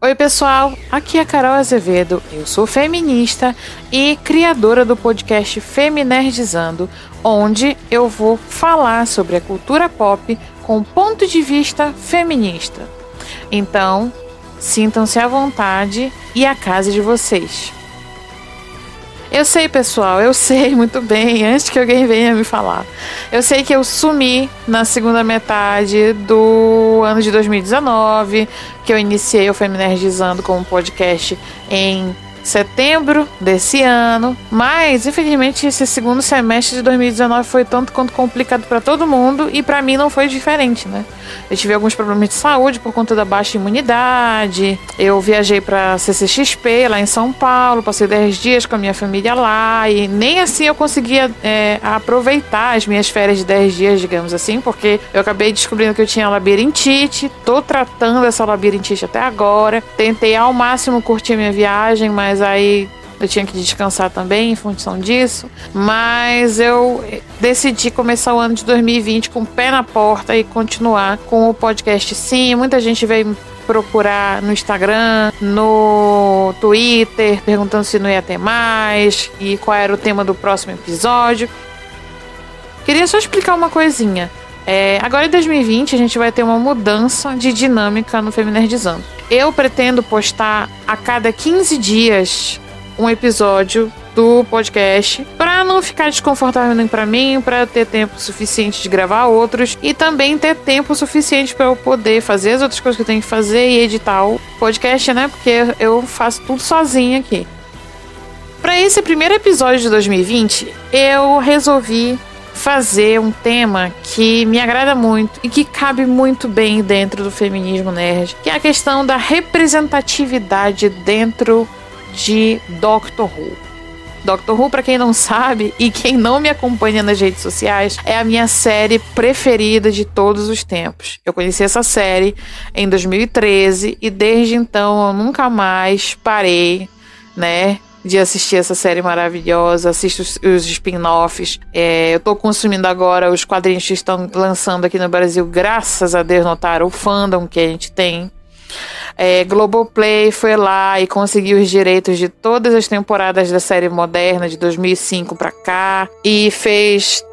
Oi, pessoal, aqui é Carol Azevedo. Eu sou feminista e criadora do podcast Feminerdizando, onde eu vou falar sobre a cultura pop com ponto de vista feminista. Então, sintam-se à vontade e a casa de vocês. Eu sei, pessoal, eu sei muito bem, antes que alguém venha me falar. Eu sei que eu sumi na segunda metade do ano de 2019, que eu iniciei o Feminerdizando como podcast em setembro desse ano, mas infelizmente esse segundo semestre de 2019 foi tanto quanto complicado para todo mundo e para mim não foi diferente, né? Eu tive alguns problemas de saúde por conta da baixa imunidade. Eu viajei para CCXP lá em São Paulo, passei 10 dias com a minha família lá e nem assim eu conseguia é, aproveitar as minhas férias de 10 dias, digamos assim, porque eu acabei descobrindo que eu tinha labirintite, tô tratando essa labirintite até agora. Tentei ao máximo curtir minha viagem, mas mas aí eu tinha que descansar também em função disso. Mas eu decidi começar o ano de 2020 com o pé na porta e continuar com o podcast sim. Muita gente veio procurar no Instagram, no Twitter, perguntando se não ia ter mais e qual era o tema do próximo episódio. Queria só explicar uma coisinha. É, agora em 2020 a gente vai ter uma mudança de dinâmica no Feminerdizando. Eu pretendo postar a cada 15 dias um episódio do podcast para não ficar desconfortável nem para mim, para ter tempo suficiente de gravar outros e também ter tempo suficiente para eu poder fazer as outras coisas que eu tenho que fazer e editar o podcast, né? Porque eu faço tudo sozinha aqui. Para esse primeiro episódio de 2020, eu resolvi fazer um tema que me agrada muito e que cabe muito bem dentro do feminismo nerd, que é a questão da representatividade dentro de Doctor Who. Doctor Who, para quem não sabe e quem não me acompanha nas redes sociais, é a minha série preferida de todos os tempos. Eu conheci essa série em 2013 e desde então eu nunca mais parei, né, de assistir essa série maravilhosa, assisto os, spin-offs. É, eu tô consumindo agora os quadrinhos que estão lançando aqui no Brasil, graças a Deus, notaram o fandom que a gente tem. É, Globoplay foi lá e conseguiu os direitos de todas as temporadas da série moderna de 2005 para cá e fez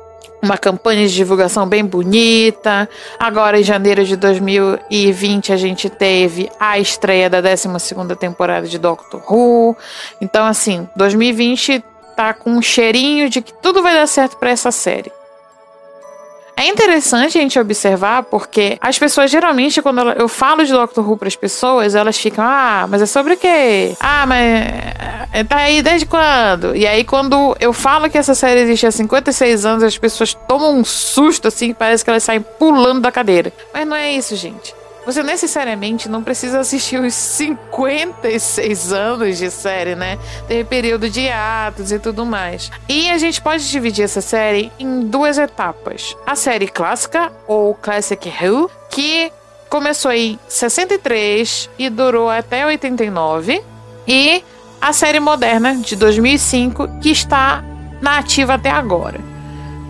uma campanha de divulgação bem bonita. Agora, em janeiro de 2020, a gente teve a estreia da 12 temporada de Doctor Who. Então, assim, 2020 tá com um cheirinho de que tudo vai dar certo para essa série. É interessante a gente observar porque as pessoas geralmente, quando eu falo de Doctor Who para as pessoas, elas ficam, ah, mas é sobre o quê? Ah, mas é, tá aí desde quando? E aí, quando eu falo que essa série existe há 56 anos, as pessoas tomam um susto assim, parece que elas saem pulando da cadeira. Mas não é isso, gente. Você necessariamente não precisa assistir os 56 anos de série, né? Teve período de atos e tudo mais. E a gente pode dividir essa série em duas etapas. A série clássica, ou Classic Who, que começou em 63 e durou até 89. E a série moderna, de 2005, que está na ativa até agora.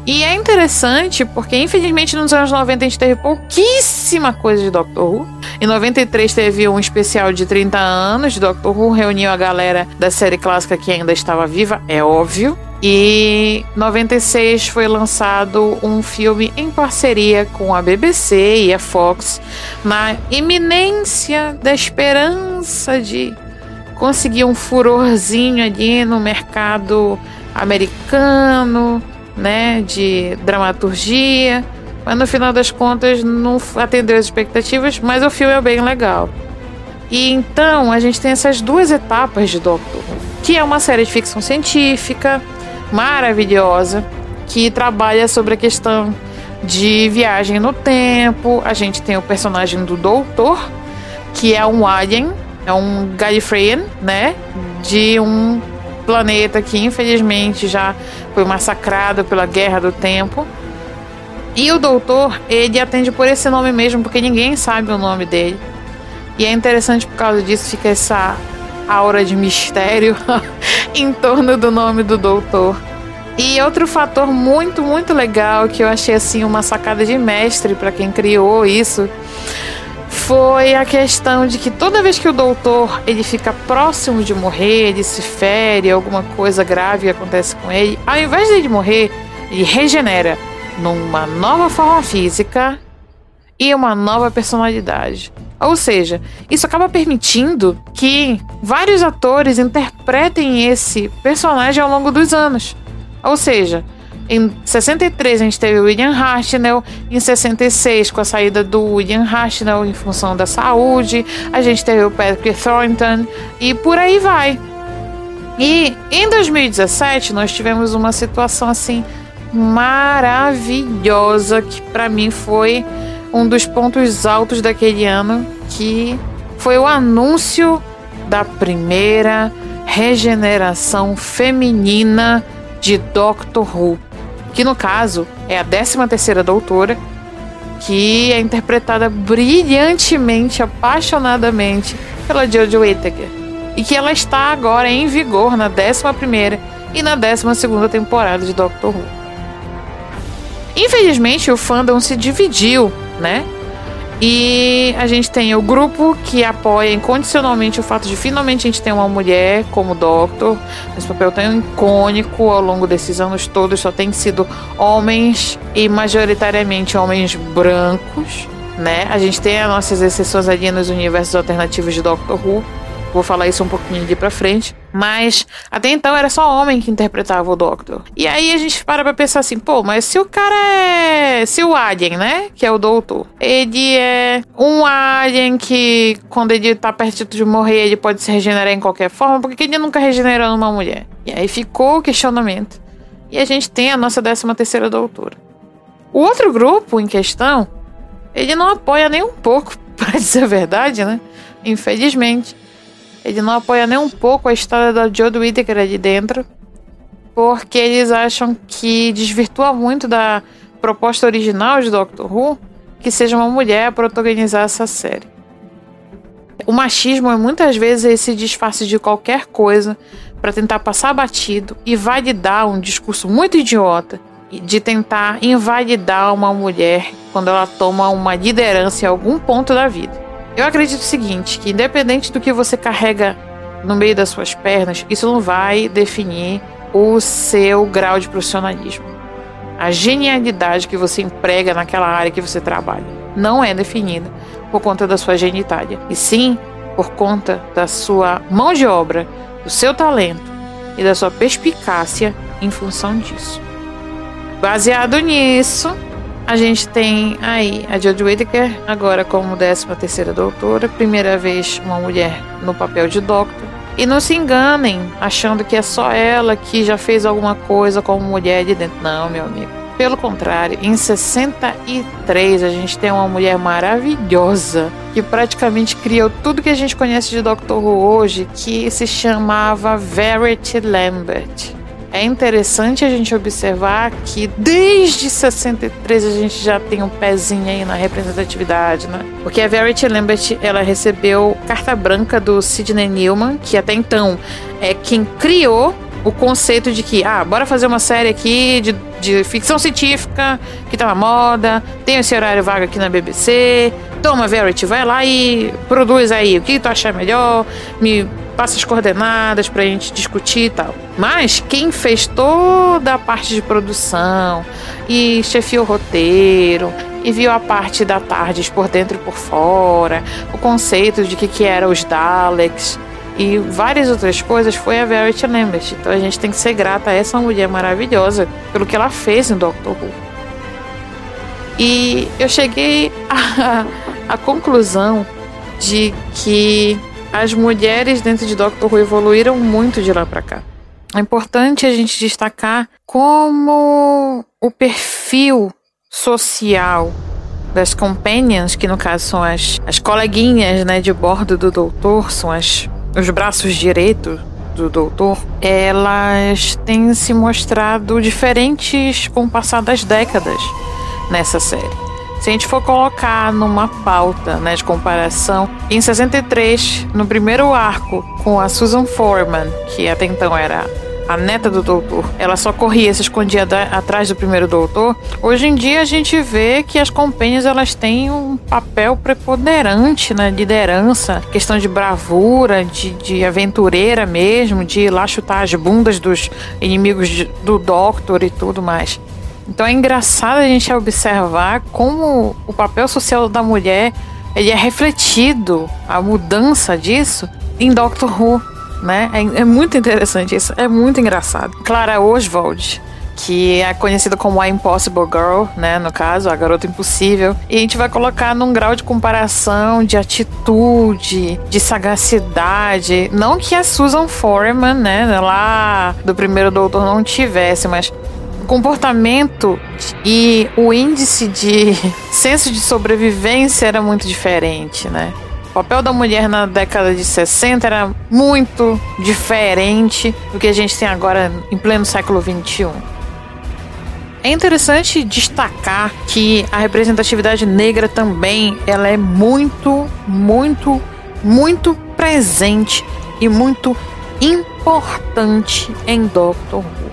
E é interessante porque, infelizmente, nos anos 90 a gente teve pouquíssima coisa de Doctor Who. Em 93 teve um especial de 30 anos de Doctor Who, reuniu a galera da série clássica que ainda estava viva, é óbvio. E 96 foi lançado um filme em parceria com a BBC e a Fox, na iminência da esperança de conseguir um furorzinho ali no mercado americano né, de dramaturgia, mas no final das contas não atendeu as expectativas, mas o filme é bem legal. E então a gente tem essas duas etapas de Doctor que é uma série de ficção científica maravilhosa, que trabalha sobre a questão de viagem no tempo. A gente tem o personagem do Doutor, que é um alien, é um Gallifreyan, né, de um planeta que infelizmente já foi massacrado pela Guerra do Tempo. E o doutor, ele atende por esse nome mesmo, porque ninguém sabe o nome dele. E é interessante por causa disso, fica essa aura de mistério em torno do nome do doutor. E outro fator muito, muito legal que eu achei assim uma sacada de mestre para quem criou isso foi a questão de que toda vez que o doutor ele fica próximo de morrer, ele se fere, alguma coisa grave acontece com ele, ao invés de morrer, ele regenera numa nova forma física e uma nova personalidade. Ou seja, isso acaba permitindo que vários atores interpretem esse personagem ao longo dos anos. Ou seja, em 63 a gente teve William Hartnell, em 66 com a saída do William Hartnell em função da saúde, a gente teve o Patrick Thornton e por aí vai. E em 2017 nós tivemos uma situação assim maravilhosa que para mim foi um dos pontos altos daquele ano, que foi o anúncio da primeira regeneração feminina de Doctor Who que no caso é a 13 terceira doutora, que é interpretada brilhantemente, apaixonadamente pela Jodie Whittaker. E que ela está agora em vigor na 11 primeira e na 12 segunda temporada de Doctor Who. Infelizmente, o fandom se dividiu, né? E a gente tem o grupo que apoia incondicionalmente o fato de finalmente a gente ter uma mulher como Doctor. Esse papel tão icônico ao longo desses anos todos, só tem sido homens e majoritariamente homens brancos, né? A gente tem as nossas exceções ali nos universos alternativos de Doctor Who. Vou falar isso um pouquinho ali pra frente. Mas até então era só homem que interpretava o Doctor. E aí a gente para pra pensar assim, pô, mas se o cara é. Se o Alien, né? Que é o Doutor, ele é um Alien que quando ele tá perto de morrer, ele pode se regenerar em qualquer forma, por que ele nunca regenerou numa mulher? E aí ficou o questionamento. E a gente tem a nossa 13 terceira doutora. O outro grupo em questão, ele não apoia nem um pouco, para dizer a verdade, né? Infelizmente. Ele não apoia nem um pouco a história da Jodie Whittaker ali dentro, porque eles acham que desvirtua muito da proposta original de Doctor Who que seja uma mulher a protagonizar essa série. O machismo é muitas vezes esse disfarce de qualquer coisa para tentar passar batido e validar um discurso muito idiota de tentar invalidar uma mulher quando ela toma uma liderança em algum ponto da vida. Eu acredito o seguinte, que independente do que você carrega no meio das suas pernas, isso não vai definir o seu grau de profissionalismo. A genialidade que você emprega naquela área que você trabalha não é definida por conta da sua genitália, e sim por conta da sua mão de obra, do seu talento e da sua perspicácia em função disso. Baseado nisso, a gente tem aí a Jodie Whittaker, agora como 13 terceira doutora, primeira vez uma mulher no papel de doctor. E não se enganem, achando que é só ela que já fez alguma coisa como mulher de dentro. Não, meu amigo. Pelo contrário, em 63 a gente tem uma mulher maravilhosa que praticamente criou tudo que a gente conhece de Doctor Who hoje, que se chamava Verity Lambert. É interessante a gente observar que desde 63 a gente já tem um pezinho aí na representatividade, né? Porque a Verity Lambert, ela recebeu carta branca do Sidney Newman, que até então é quem criou o conceito de que, ah, bora fazer uma série aqui de, de ficção científica que tá na moda, tem esse horário vago aqui na BBC. Toma, Verity, vai lá e produz aí o que tu achar melhor, me passa as coordenadas pra gente discutir e tal. Mas quem fez toda a parte de produção e chefiou o roteiro e viu a parte da Tardes por dentro e por fora, o conceito de que que eram os Daleks e várias outras coisas foi a Verity Lambert. Então a gente tem que ser grata a essa mulher maravilhosa pelo que ela fez em Doctor Who. E eu cheguei à conclusão de que as mulheres dentro de Doctor Who evoluíram muito de lá para cá. É importante a gente destacar como o perfil social das companions, que no caso são as, as coleguinhas né, de bordo do doutor, são as, os braços direitos do doutor, elas têm se mostrado diferentes com o passar das décadas nessa série. Se a gente for colocar numa pauta né, de comparação, em 63, no primeiro arco, com a Susan Foreman, que até então era a neta do doutor, ela só corria, se escondia da, atrás do primeiro doutor. Hoje em dia a gente vê que as companhias elas têm um papel preponderante na liderança, questão de bravura, de, de aventureira mesmo, de ir lá chutar as bundas dos inimigos de, do Doctor e tudo mais. Então é engraçado a gente observar como o papel social da mulher ele é refletido, a mudança disso, em Doctor Who, né? É, é muito interessante isso, é muito engraçado. Clara Oswald, que é conhecida como a Impossible Girl, né, no caso, a garota impossível. E a gente vai colocar num grau de comparação, de atitude, de sagacidade. Não que a Susan Foreman, né, lá do primeiro doutor não tivesse, mas comportamento e o índice de senso de sobrevivência era muito diferente, né? O papel da mulher na década de 60 era muito diferente do que a gente tem agora em pleno século 21. É interessante destacar que a representatividade negra também ela é muito, muito, muito presente e muito importante em Doctor Who.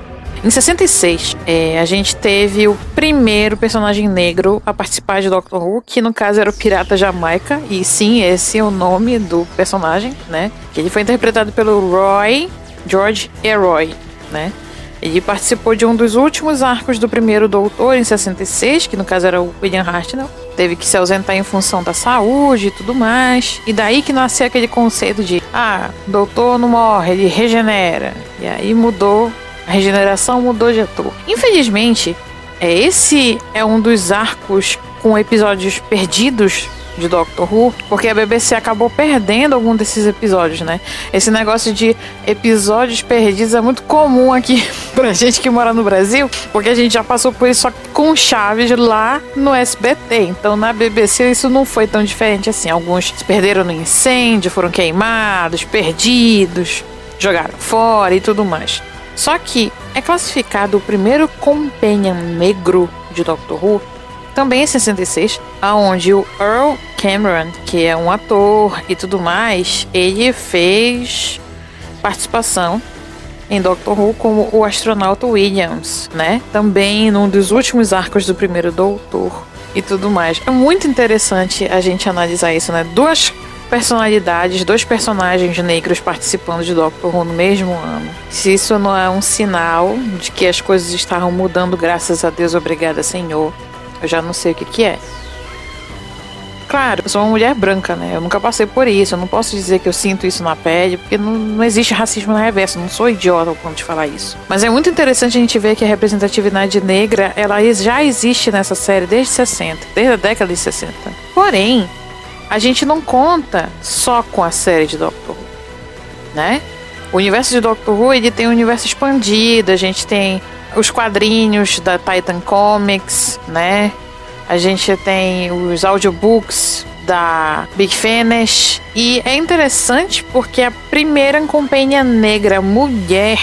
Em 66, é, a gente teve o primeiro personagem negro a participar de Doctor Who, que no caso era o Pirata Jamaica, e sim, esse é o nome do personagem, né? Que ele foi interpretado pelo Roy George Heroy, né? Ele participou de um dos últimos arcos do primeiro Doutor em 66, que no caso era o William Hartnell. Teve que se ausentar em função da saúde e tudo mais. E daí que nasceu aquele conceito de: ah, doutor não morre, ele regenera. E aí mudou a regeneração mudou de ator. Infelizmente, é, esse é um dos arcos com episódios perdidos de Doctor Who, porque a BBC acabou perdendo algum desses episódios, né? Esse negócio de episódios perdidos é muito comum aqui pra gente que mora no Brasil, porque a gente já passou por isso com chaves lá no SBT. Então na BBC isso não foi tão diferente assim. Alguns se perderam no incêndio, foram queimados, perdidos, jogaram fora e tudo mais. Só que é classificado o primeiro companion negro de Doctor Who também em 66, aonde o Earl Cameron, que é um ator e tudo mais, ele fez participação em Doctor Who como o astronauta Williams, né? Também num dos últimos arcos do primeiro Doutor e tudo mais. É muito interessante a gente analisar isso, né? Duas personalidades, dois personagens negros participando de Doctor Who no mesmo ano. Se isso não é um sinal de que as coisas estavam mudando, graças a Deus, obrigada, Senhor, eu já não sei o que, que é. Claro, eu sou uma mulher branca, né? Eu nunca passei por isso. Eu não posso dizer que eu sinto isso na pele, porque não, não existe racismo na reversa. Eu não sou idiota ao ponto de falar isso. Mas é muito interessante a gente ver que a representatividade negra ela já existe nessa série desde 60, desde a década de 60. Porém, a gente não conta só com a série de Doctor Who, né? O universo de Doctor Who ele tem um universo expandido, a gente tem os quadrinhos da Titan Comics, né? A gente tem os audiobooks da Big Finish e é interessante porque a primeira companhia negra mulher,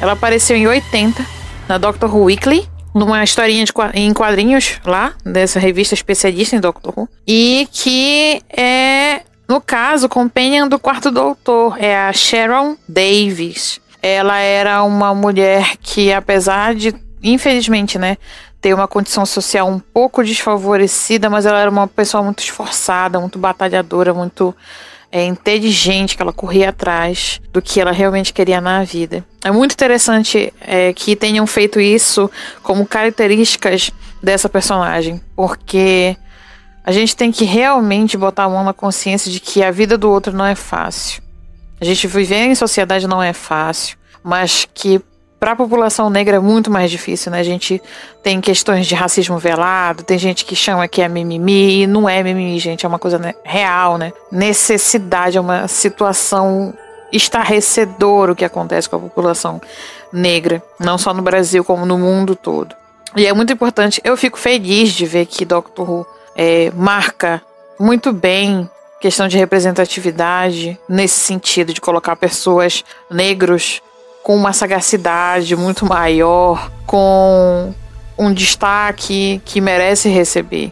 ela apareceu em 80 na Doctor Who Weekly numa historinha de, em quadrinhos lá, dessa revista especialista em Doctor Who, e que é, no caso, companion do quarto doutor, é a Sharon Davis. Ela era uma mulher que, apesar de, infelizmente, né, ter uma condição social um pouco desfavorecida, mas ela era uma pessoa muito esforçada, muito batalhadora, muito é, inteligente, que ela corria atrás do que ela realmente queria na vida. É muito interessante é, que tenham feito isso como características dessa personagem, porque a gente tem que realmente botar a mão na consciência de que a vida do outro não é fácil. A gente viver em sociedade não é fácil, mas que para a população negra é muito mais difícil, né? A gente tem questões de racismo velado, tem gente que chama que é mimimi, e não é mimimi, gente, é uma coisa né, real, né? Necessidade, é uma situação estarrecedora o que acontece com a população negra, não só no Brasil, como no mundo todo. E é muito importante, eu fico feliz de ver que Doctor Who é, marca muito bem questão de representatividade nesse sentido de colocar pessoas negros com uma sagacidade muito maior, com um destaque que merece receber.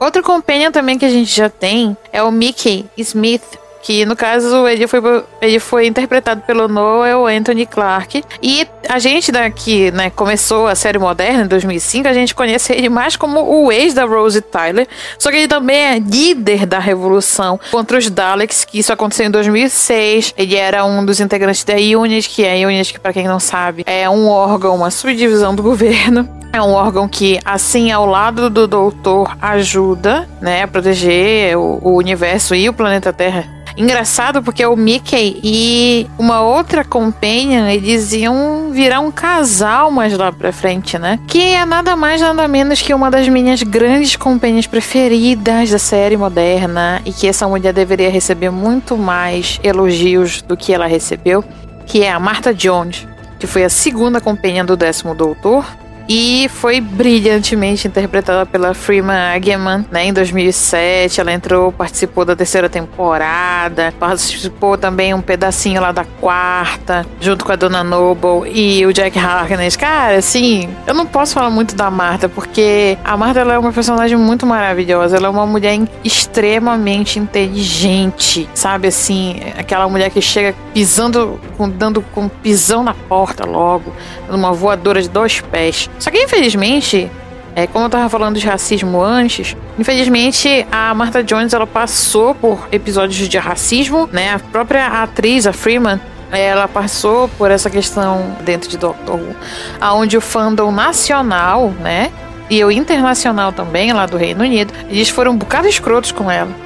Outra companion também que a gente já tem é o Mickey Smith, que no caso ele foi, ele foi interpretado pelo Noel Anthony Clark. E a gente daqui, né, começou a série moderna em 2005, a gente conhece ele mais como o ex da Rose Tyler, só que ele também é líder da revolução contra os Daleks, que isso aconteceu em 2006. Ele era um dos integrantes da UNIT, que é a UNIT, que para quem não sabe, é um órgão, uma subdivisão do governo. É um órgão que, assim, ao lado do doutor, ajuda, né, a proteger o, o universo e o planeta Terra Engraçado porque o Mickey e uma outra companion, eles iam virar um casal mais lá pra frente, né? Que é nada mais, nada menos que uma das minhas grandes companions preferidas da série moderna e que essa mulher deveria receber muito mais elogios do que ela recebeu, que é a Martha Jones, que foi a segunda companhia do décimo doutor e foi brilhantemente interpretada pela Freeman Agyeman, né, em 2007. Ela entrou, participou da terceira temporada, participou também um pedacinho lá da quarta, junto com a Dona Noble e o Jack Harkness. Cara, assim, eu não posso falar muito da Marta, porque a Marta ela é uma personagem muito maravilhosa. Ela é uma mulher extremamente inteligente, sabe assim, aquela mulher que chega pisando, dando com pisão na porta logo, uma voadora de dois pés. Só que infelizmente, é, como eu tava falando de racismo antes, infelizmente a Martha Jones ela passou por episódios de racismo, né? A própria atriz, a Freeman, ela passou por essa questão dentro de Doctor Who, aonde o fandom nacional, né? E o internacional também, lá do Reino Unido, eles foram um bocado escrotos com ela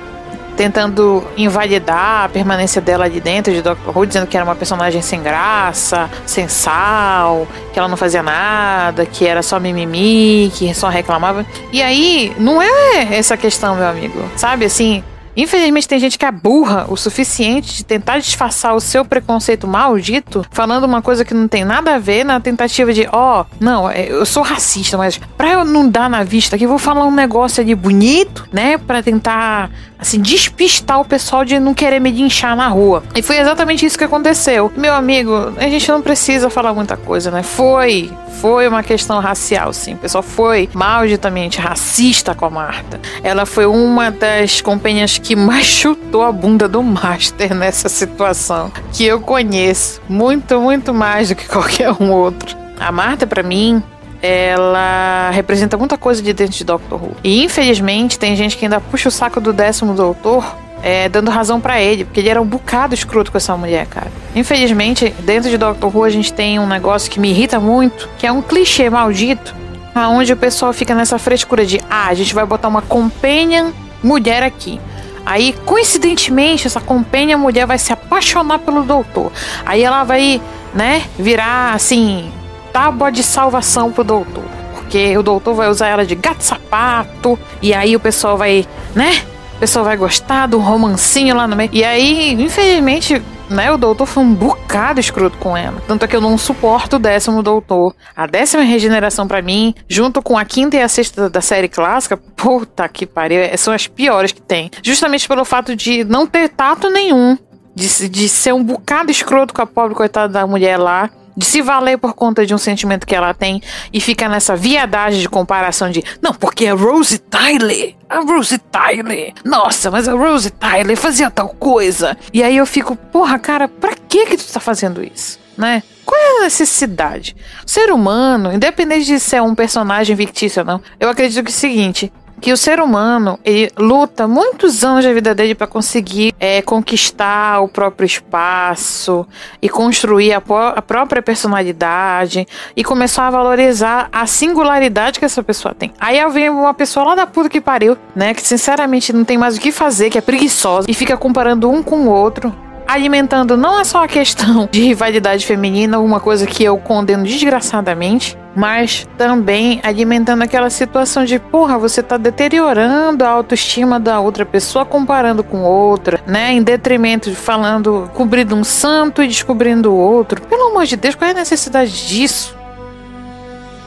tentando invalidar a permanência dela ali dentro de Doctor Who, dizendo que era uma personagem sem graça, sem sal, que ela não fazia nada, que era só mimimi, que só reclamava. E aí, não é essa questão, meu amigo. Sabe assim, Infelizmente tem gente que é burra o suficiente de tentar disfarçar o seu preconceito maldito, falando uma coisa que não tem nada a ver na tentativa de, ó, oh, não, é, eu sou racista, mas pra eu não dar na vista aqui, vou falar um negócio ali bonito, né, para tentar assim, despistar o pessoal de não querer me inchar na rua. E foi exatamente isso que aconteceu. Meu amigo, a gente não precisa falar muita coisa, né? Foi, foi uma questão racial, sim. O pessoal foi malditamente racista com a Marta. Ela foi uma das companhias que mais chutou a bunda do Master nessa situação. Que eu conheço. Muito, muito mais do que qualquer um outro. A Marta, para mim, ela representa muita coisa de dentro de Doctor Who. E infelizmente tem gente que ainda puxa o saco do décimo doutor. É, dando razão para ele, porque ele era um bocado escroto com essa mulher, cara. Infelizmente, dentro de Doctor Who a gente tem um negócio que me irrita muito, que é um clichê maldito, aonde o pessoal fica nessa frescura de ah, a gente vai botar uma companion mulher aqui. Aí, coincidentemente, essa companion mulher vai se apaixonar pelo doutor. Aí ela vai, né, virar assim, tábua de salvação pro doutor. Porque o doutor vai usar ela de gato sapato. E aí o pessoal vai, né? O pessoal vai gostar do romancinho lá no meio. E aí, infelizmente, né, o doutor foi um bocado escroto com ela. Tanto é que eu não suporto o décimo doutor. A décima regeneração para mim, junto com a quinta e a sexta da série clássica, puta que pariu, é, são as piores que tem. Justamente pelo fato de não ter tato nenhum. De, de ser um bocado escroto com a pobre coitada da mulher lá de se valer por conta de um sentimento que ela tem e fica nessa viadagem de comparação de não, porque a Rose Tyler, a Rose Tyler, nossa, mas a Rose Tyler fazia tal coisa. E aí eu fico, porra, cara, pra que que tu tá fazendo isso, né? Qual é a necessidade? O ser humano, independente de ser um personagem fictício ou não, eu acredito que é o seguinte: que o ser humano ele luta muitos anos da vida dele para conseguir é, conquistar o próprio espaço e construir a, a, própria personalidade e começar a valorizar a singularidade que essa pessoa tem. Aí vem uma pessoa lá da puta que pariu, né, que sinceramente não tem mais o que fazer, que é preguiçosa e fica comparando um com o outro alimentando não é só a questão de rivalidade feminina, uma coisa que eu condeno desgraçadamente, mas também alimentando aquela situação de, porra, você tá deteriorando a autoestima da outra pessoa comparando com outra, né? Em detrimento de falando, cobrindo um santo e descobrindo outro. Pelo amor de Deus, qual é a necessidade disso?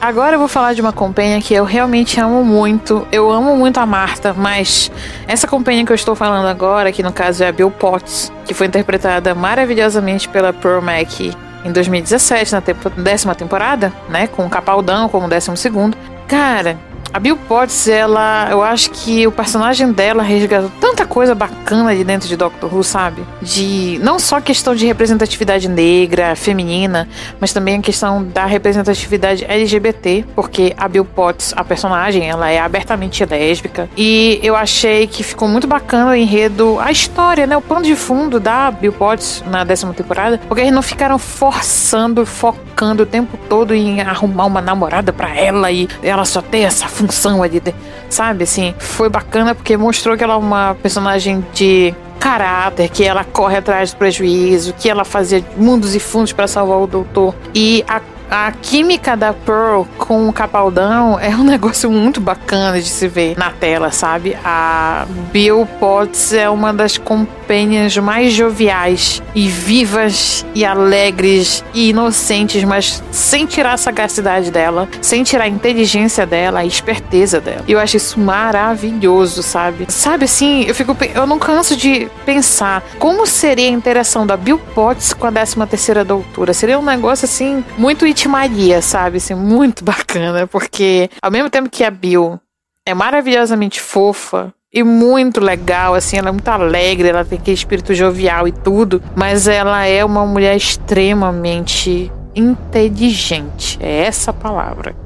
Agora eu vou falar de uma companhia que eu realmente amo muito. Eu amo muito a Marta, mas essa companhia que eu estou falando agora, que no caso é a Bill Potts, que foi interpretada maravilhosamente pela Pearl Mac em 2017, na tempo, décima temporada, né? Com Capaldão como décimo segundo. Cara, a Bill Potts, ela, eu acho que o personagem dela resgatou tanta coisa bacana de dentro de Doctor Who, sabe? De não só questão de representatividade negra, feminina, mas também a questão da representatividade LGBT, porque a Bill Potts, a personagem, ela é abertamente lésbica. E eu achei que ficou muito bacana o enredo, a história, né, o pano de fundo da Bill Potts na décima temporada, porque eles não ficaram forçando, focando o tempo todo em arrumar uma namorada para ela e ela só ter essa função ali, sabe? Assim, foi bacana porque mostrou que ela é uma personagem de caráter, que ela corre atrás do prejuízo, que ela fazia mundos e fundos para salvar o doutor. E a a química da Pearl com o Capaldão é um negócio muito bacana de se ver na tela, sabe? A Bill Potts é uma das companhias mais joviais e vivas e alegres e inocentes, mas sem tirar a sagacidade dela, sem tirar a inteligência dela, a esperteza dela. Eu acho isso maravilhoso, sabe? Sabe assim, eu fico eu não canso de pensar como seria a interação da Bill Potts com a 13 terceira doutora. Seria um negócio assim muito Maria, sabe? Assim, muito bacana, porque ao mesmo tempo que a Bill é maravilhosamente fofa, e muito legal, assim, ela é muito alegre, ela tem aquele espírito jovial e tudo, mas ela é uma mulher extremamente inteligente. É essa a palavra.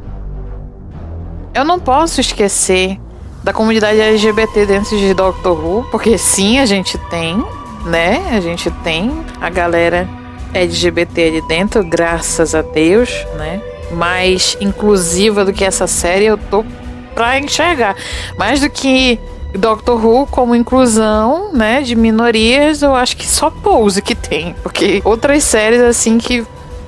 Eu não posso esquecer da comunidade LGBT dentro de Doctor Who, porque sim, a gente tem, né? A gente tem a galera LGBT ali dentro, graças a Deus, né? Mais inclusiva do que essa série, eu tô pra enxergar. Mais do que Doctor Who como inclusão, né, de minorias, eu acho que só Pose que tem, porque outras séries assim que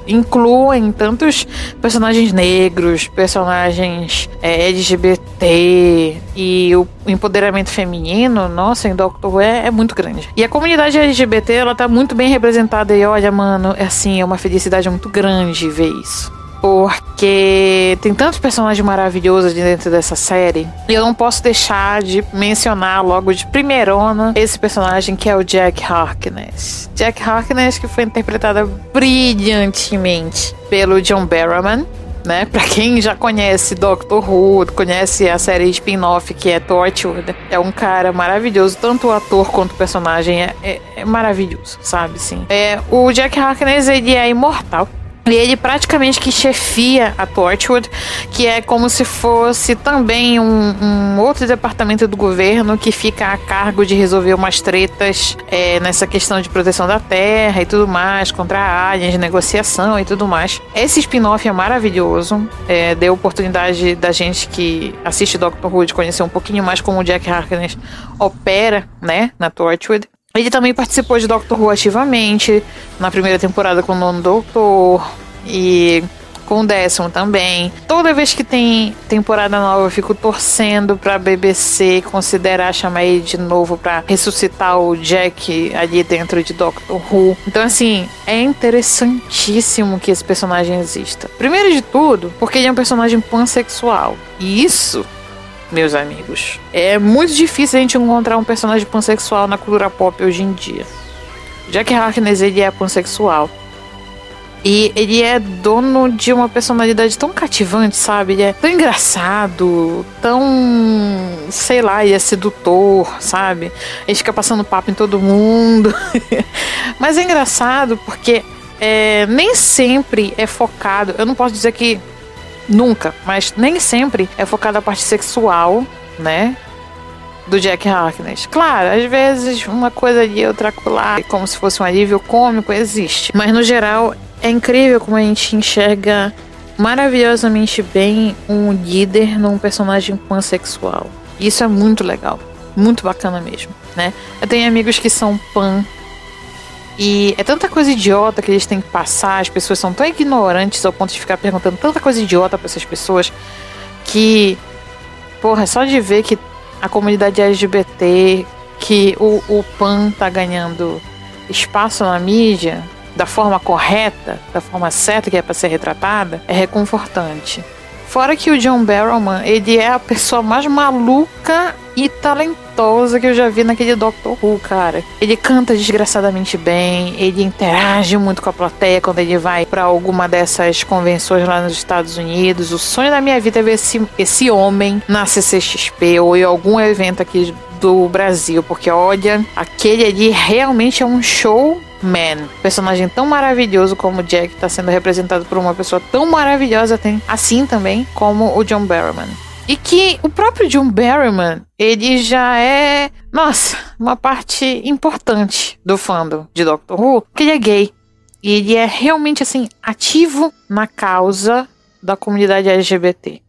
incluem tantos personagens negros, personagens é, LGBT e o empoderamento feminino, nossa, em Doctor Who é, é, muito grande. E a comunidade LGBT, ela tá muito bem representada e olha, mano, é assim, é uma felicidade muito grande ver isso. Porque tem tantos personagens maravilhosos dentro dessa série. E eu não posso deixar de mencionar logo de primeirona esse personagem que é o Jack Harkness. Jack Harkness que foi interpretada brilhantemente pelo John Barrowman né? Pra quem já conhece Doctor Who, conhece a série spin-off que é Torchwood, é um cara maravilhoso, tanto o ator quanto o personagem é, é, é maravilhoso, sabe? Sim. É, o Jack Harkness, ele é imortal. E ele praticamente que chefia a Torchwood, que é como se fosse também um, um, outro departamento do governo que fica a cargo de resolver umas tretas é, nessa questão de proteção da terra e tudo mais, contra aliens, negociação e tudo mais. Esse spin-off é maravilhoso, é, deu oportunidade da gente que assiste Doctor Who de conhecer um pouquinho mais como o Jack Harkness opera, né, na Torchwood. Ele também participou de Doctor Who ativamente, na primeira temporada com o nono Doutor, e com o décimo também. Toda vez que tem temporada nova, eu fico torcendo pra BBC considerar chamar ele de novo pra ressuscitar o Jack ali dentro de Doctor Who. Então, assim, é interessantíssimo que esse personagem exista. Primeiro de tudo, porque ele é um personagem pansexual. E isso meus amigos. É muito difícil a gente encontrar um personagem pansexual na cultura pop hoje em dia. Jack Harkness, ele é pansexual. E ele é dono de uma personalidade tão cativante, sabe? Ele é tão engraçado, tão. sei lá, ele é sedutor, sabe? Ele fica passando papo em todo mundo. Mas é engraçado porque é, nem sempre é focado. Eu não posso dizer que Nunca, mas nem sempre é focada a parte sexual, né? Do Jack Harkness. Claro, às vezes uma coisa ali, outra lá, como se fosse um alívio cômico, existe. Mas no geral, é incrível como a gente enxerga maravilhosamente bem um líder num personagem pansexual. Isso é muito legal. Muito bacana mesmo, né? Eu tenho amigos que são pan e é tanta coisa idiota que eles têm que passar, as pessoas são tão ignorantes ao ponto de ficar perguntando tanta coisa idiota para essas pessoas que, porra, só de ver que a comunidade LGBT, que o, o PAN tá ganhando espaço na mídia da forma correta, da forma certa que é para ser retratada, é reconfortante. Fora que o John Barrowman, ele é a pessoa mais maluca e talentosa que eu já vi naquele Doctor Who, cara. Ele canta desgraçadamente bem, ele interage muito com a plateia quando ele vai para alguma dessas convenções lá nos Estados Unidos. O sonho da minha vida é ver esse, esse homem na CCXP ou em algum evento aqui do Brasil, porque olha, aquele ali realmente é um show Man, personagem tão maravilhoso como o Jack está sendo representado por uma pessoa tão maravilhosa assim também como o John Barrowman. E que o próprio John Barrowman, ele já é, nossa, uma parte importante do fandom de Doctor Who, que ele é gay. E ele é realmente assim ativo na causa da comunidade LGBT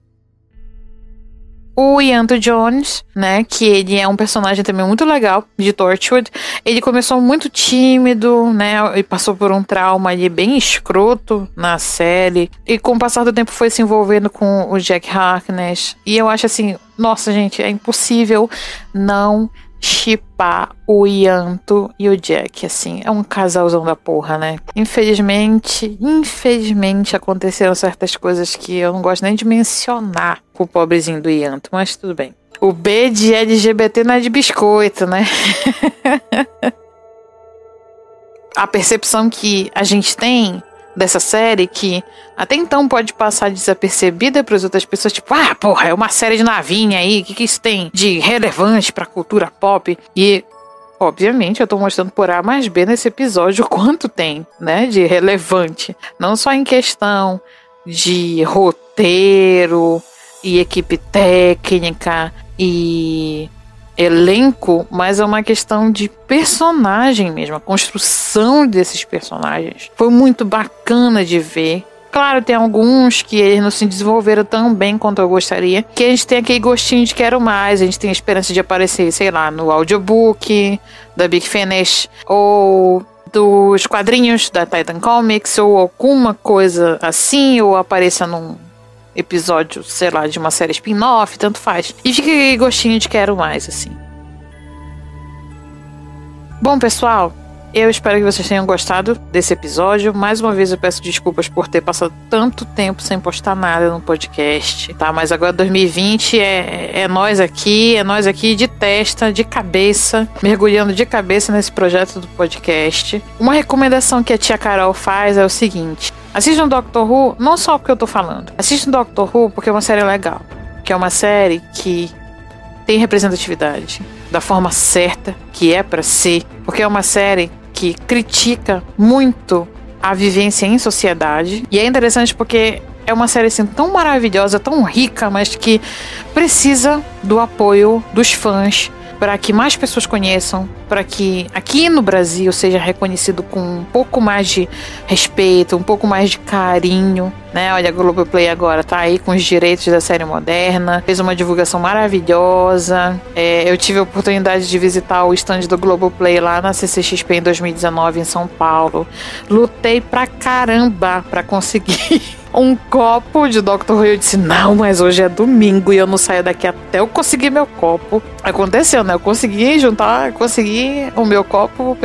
o Ianto Jones, né, que ele é um personagem também muito legal de Torchwood. Ele começou muito tímido, né, e passou por um trauma ali bem escroto na série. E com o passar do tempo foi se envolvendo com o Jack Harkness. E eu acho assim, nossa, gente, é impossível não chipar o Yanto e o Jack, assim, é um casalzão da porra, né? Infelizmente, infelizmente aconteceram certas coisas que eu não gosto nem de mencionar com o pobrezinho do Yanto, mas tudo bem. O B de LGBT não é de biscoito, né? a percepção que a gente tem dessa série que até então pode passar desapercebida para as outras pessoas, tipo, ah, porra, é uma série de navinha aí, o que, que isso tem de relevante para a cultura pop? E Obviamente, eu tô mostrando por A mais B nesse episódio quanto tem, né, de relevante. Não só em questão de roteiro e equipe técnica e elenco, mas é uma questão de personagem mesmo, a construção desses personagens. Foi muito bacana de ver. Claro, tem alguns que eles não se desenvolveram tão bem quanto eu gostaria. Que a gente tem aquele gostinho de quero mais, a gente tem a esperança de aparecer, sei lá, no audiobook da Big Finish, ou dos quadrinhos da Titan Comics, ou alguma coisa assim, ou apareça num episódio, sei lá, de uma série spin-off, tanto faz. E fica gostinho de quero mais, assim. Bom, pessoal, eu espero que vocês tenham gostado desse episódio. Mais uma vez eu peço desculpas por ter passado tanto tempo sem postar nada no podcast, tá? Mas agora 2020 é, é nós aqui, é nós aqui de testa, de cabeça, mergulhando de cabeça nesse projeto do podcast. Uma recomendação que a tia Carol faz é o seguinte: assistam Doctor Who, não só porque eu tô falando, assistam Doctor Who porque é uma série legal, que é uma série que tem representatividade da forma certa que é para ser, porque é uma série que critica muito a vivência em sociedade. E é interessante porque é uma série assim tão maravilhosa, tão rica, mas que precisa do apoio dos fãs para que mais pessoas conheçam, para que aqui no Brasil seja reconhecido com um pouco mais de respeito, um pouco mais de carinho, né? Olha, a Globoplay agora tá aí com os direitos da série moderna, fez uma divulgação maravilhosa. É, eu tive a oportunidade de visitar o stand do Globoplay lá na CCXP em 2019 em São Paulo. Lutei pra caramba pra conseguir um copo de Dr. Who. Eu disse, não, mas hoje é domingo e eu não saio daqui até eu conseguir meu copo. Aconteceu, né? Eu consegui juntar, consegui o meu copo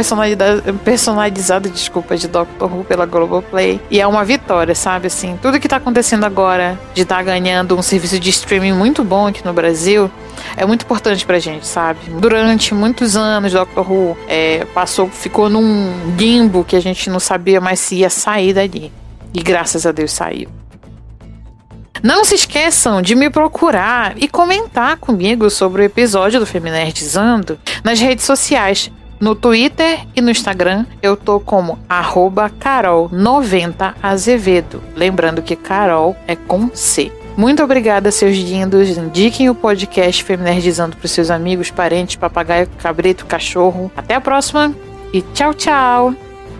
personalizado, desculpa, de Dr. Who pela Globoplay. E é uma vitória, sabe? Assim, tudo que tá acontecendo agora de estar tá ganhando um serviço de streaming muito bom aqui no Brasil é muito importante pra gente, sabe? Durante muitos anos, Dr. Who é, passou, ficou num limbo que a gente não sabia mais se ia sair dali. E graças a Deus saiu. Não se esqueçam de me procurar e comentar comigo sobre o episódio do Feminerdizando nas redes sociais. No Twitter e no Instagram eu tô como carol90azevedo. Lembrando que Carol é com C. Muito obrigada, seus lindos. Indiquem o podcast Feminerdizando para seus amigos, parentes, papagaio, cabrito, cachorro. Até a próxima e tchau, tchau!